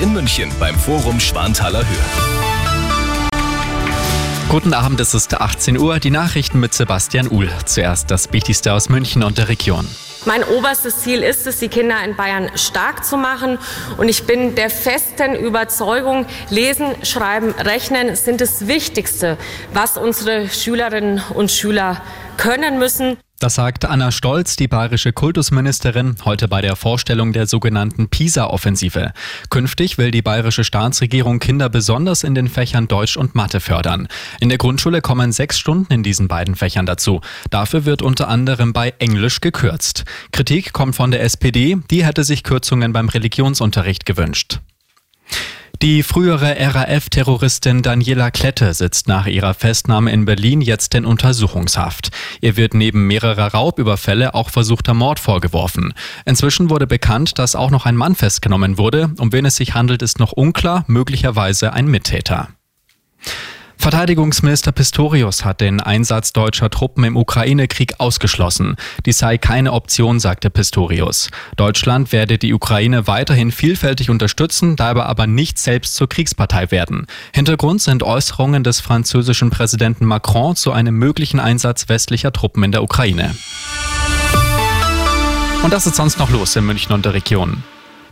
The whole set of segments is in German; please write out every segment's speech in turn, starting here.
in München beim Forum Schwanthaler Höhe. Guten Abend, es ist 18 Uhr. Die Nachrichten mit Sebastian Uhl. Zuerst das Wichtigste aus München und der Region. Mein oberstes Ziel ist es, die Kinder in Bayern stark zu machen. Und ich bin der festen Überzeugung, Lesen, Schreiben, Rechnen sind das Wichtigste, was unsere Schülerinnen und Schüler können müssen. Das sagt Anna Stolz, die bayerische Kultusministerin, heute bei der Vorstellung der sogenannten PISA-Offensive. Künftig will die bayerische Staatsregierung Kinder besonders in den Fächern Deutsch und Mathe fördern. In der Grundschule kommen sechs Stunden in diesen beiden Fächern dazu. Dafür wird unter anderem bei Englisch gekürzt. Kritik kommt von der SPD, die hätte sich Kürzungen beim Religionsunterricht gewünscht. Die frühere RAF-Terroristin Daniela Klette sitzt nach ihrer Festnahme in Berlin jetzt in Untersuchungshaft. Ihr wird neben mehrerer Raubüberfälle auch versuchter Mord vorgeworfen. Inzwischen wurde bekannt, dass auch noch ein Mann festgenommen wurde. Um wen es sich handelt, ist noch unklar, möglicherweise ein Mittäter. Verteidigungsminister Pistorius hat den Einsatz deutscher Truppen im Ukraine-Krieg ausgeschlossen. Dies sei keine Option, sagte Pistorius. Deutschland werde die Ukraine weiterhin vielfältig unterstützen, dabei aber nicht selbst zur Kriegspartei werden. Hintergrund sind Äußerungen des französischen Präsidenten Macron zu einem möglichen Einsatz westlicher Truppen in der Ukraine. Und das ist sonst noch los in München und der Region.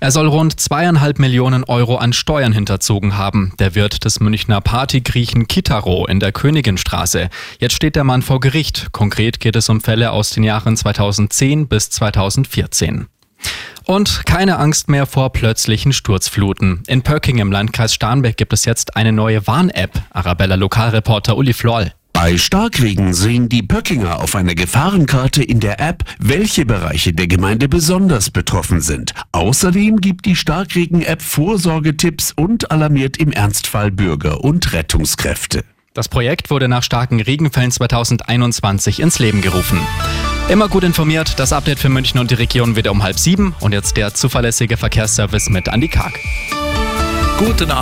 Er soll rund zweieinhalb Millionen Euro an Steuern hinterzogen haben. Der Wirt des Münchner Partygriechen Kitaro in der Königinstraße. Jetzt steht der Mann vor Gericht. Konkret geht es um Fälle aus den Jahren 2010 bis 2014. Und keine Angst mehr vor plötzlichen Sturzfluten. In Pöcking im Landkreis Starnberg gibt es jetzt eine neue Warn-App. Arabella Lokalreporter Uli Floll. Bei Starkregen sehen die Pöckinger auf einer Gefahrenkarte in der App, welche Bereiche der Gemeinde besonders betroffen sind. Außerdem gibt die Starkregen-App Vorsorgetipps und alarmiert im Ernstfall Bürger und Rettungskräfte. Das Projekt wurde nach starken Regenfällen 2021 ins Leben gerufen. Immer gut informiert, das Update für München und die Region wieder um halb sieben und jetzt der zuverlässige Verkehrsservice mit Andi Karg. Guten Abend.